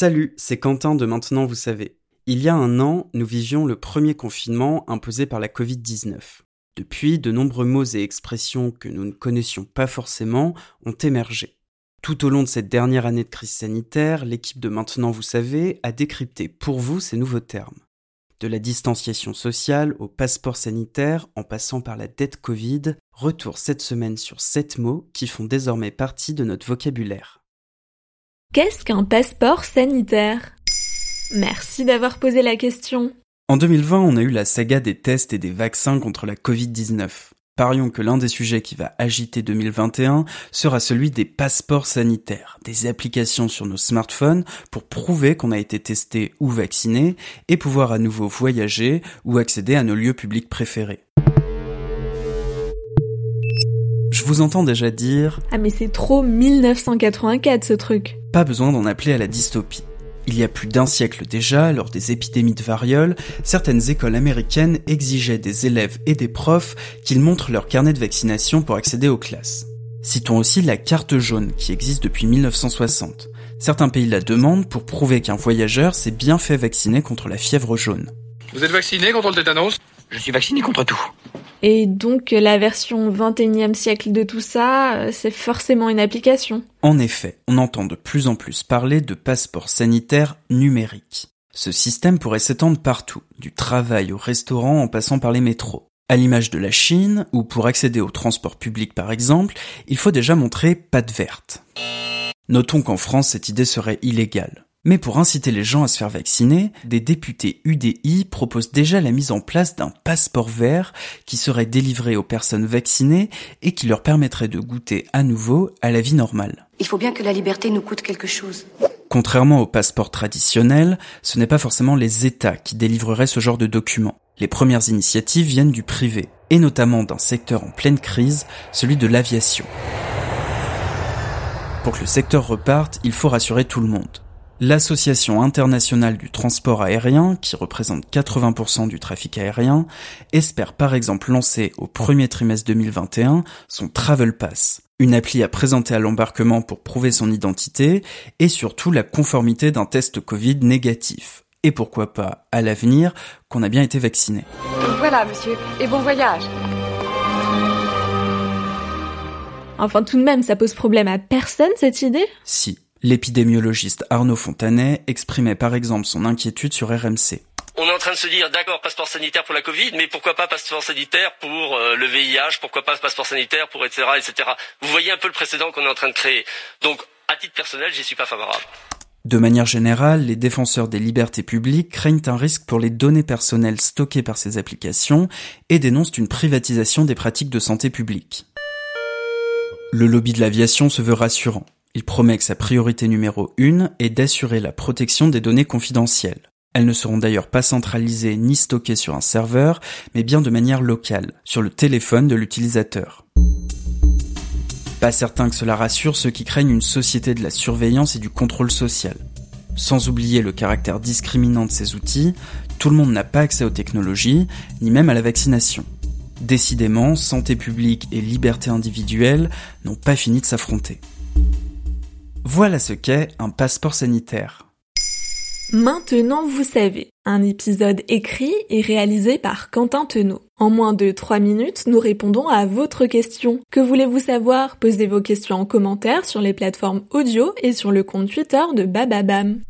Salut, c'est Quentin de Maintenant Vous savez. Il y a un an, nous vivions le premier confinement imposé par la Covid-19. Depuis, de nombreux mots et expressions que nous ne connaissions pas forcément ont émergé. Tout au long de cette dernière année de crise sanitaire, l'équipe de Maintenant Vous savez a décrypté pour vous ces nouveaux termes. De la distanciation sociale au passeport sanitaire en passant par la dette Covid, retour cette semaine sur sept mots qui font désormais partie de notre vocabulaire. Qu'est-ce qu'un passeport sanitaire? Merci d'avoir posé la question. En 2020, on a eu la saga des tests et des vaccins contre la Covid-19. Parions que l'un des sujets qui va agiter 2021 sera celui des passeports sanitaires, des applications sur nos smartphones pour prouver qu'on a été testé ou vacciné et pouvoir à nouveau voyager ou accéder à nos lieux publics préférés. Je vous entends déjà dire Ah mais c'est trop 1984 ce truc. Pas besoin d'en appeler à la dystopie. Il y a plus d'un siècle déjà, lors des épidémies de variole, certaines écoles américaines exigeaient des élèves et des profs qu'ils montrent leur carnet de vaccination pour accéder aux classes. Citons aussi la carte jaune qui existe depuis 1960. Certains pays la demandent pour prouver qu'un voyageur s'est bien fait vacciner contre la fièvre jaune. Vous êtes vacciné contre le tétanos? Je suis vacciné contre tout. Et donc la version 21e siècle de tout ça, euh, c'est forcément une application. En effet, on entend de plus en plus parler de passeport sanitaire numérique. Ce système pourrait s'étendre partout, du travail au restaurant en passant par les métros. À l'image de la Chine, où pour accéder au transport public par exemple, il faut déjà montrer patte verte. Notons qu'en France, cette idée serait illégale. Mais pour inciter les gens à se faire vacciner, des députés UDI proposent déjà la mise en place d'un passeport vert qui serait délivré aux personnes vaccinées et qui leur permettrait de goûter à nouveau à la vie normale. Il faut bien que la liberté nous coûte quelque chose. Contrairement au passeport traditionnel, ce n'est pas forcément les États qui délivreraient ce genre de documents. Les premières initiatives viennent du privé, et notamment d'un secteur en pleine crise, celui de l'aviation. Pour que le secteur reparte, il faut rassurer tout le monde. L'Association internationale du transport aérien, qui représente 80% du trafic aérien, espère par exemple lancer au premier trimestre 2021 son Travel Pass, une appli à présenter à l'embarquement pour prouver son identité et surtout la conformité d'un test Covid négatif. Et pourquoi pas, à l'avenir, qu'on a bien été vacciné. Voilà, monsieur, et bon voyage. Enfin tout de même, ça pose problème à personne cette idée? Si, L'épidémiologiste Arnaud Fontanet exprimait par exemple son inquiétude sur RMC. On est en train de se dire, d'accord, passeport sanitaire pour la Covid, mais pourquoi pas passeport sanitaire pour euh, le VIH, pourquoi pas passeport sanitaire pour etc., etc. Vous voyez un peu le précédent qu'on est en train de créer. Donc, à titre personnel, j'y suis pas favorable. De manière générale, les défenseurs des libertés publiques craignent un risque pour les données personnelles stockées par ces applications et dénoncent une privatisation des pratiques de santé publique. Le lobby de l'aviation se veut rassurant. Il promet que sa priorité numéro une est d'assurer la protection des données confidentielles. Elles ne seront d'ailleurs pas centralisées ni stockées sur un serveur, mais bien de manière locale, sur le téléphone de l'utilisateur. Pas certain que cela rassure ceux qui craignent une société de la surveillance et du contrôle social. Sans oublier le caractère discriminant de ces outils, tout le monde n'a pas accès aux technologies, ni même à la vaccination. Décidément, santé publique et liberté individuelle n'ont pas fini de s'affronter. Voilà ce qu'est un passeport sanitaire. Maintenant vous savez, un épisode écrit et réalisé par Quentin Tenot. En moins de 3 minutes, nous répondons à votre question. Que voulez-vous savoir? Posez vos questions en commentaire sur les plateformes audio et sur le compte Twitter de Bababam.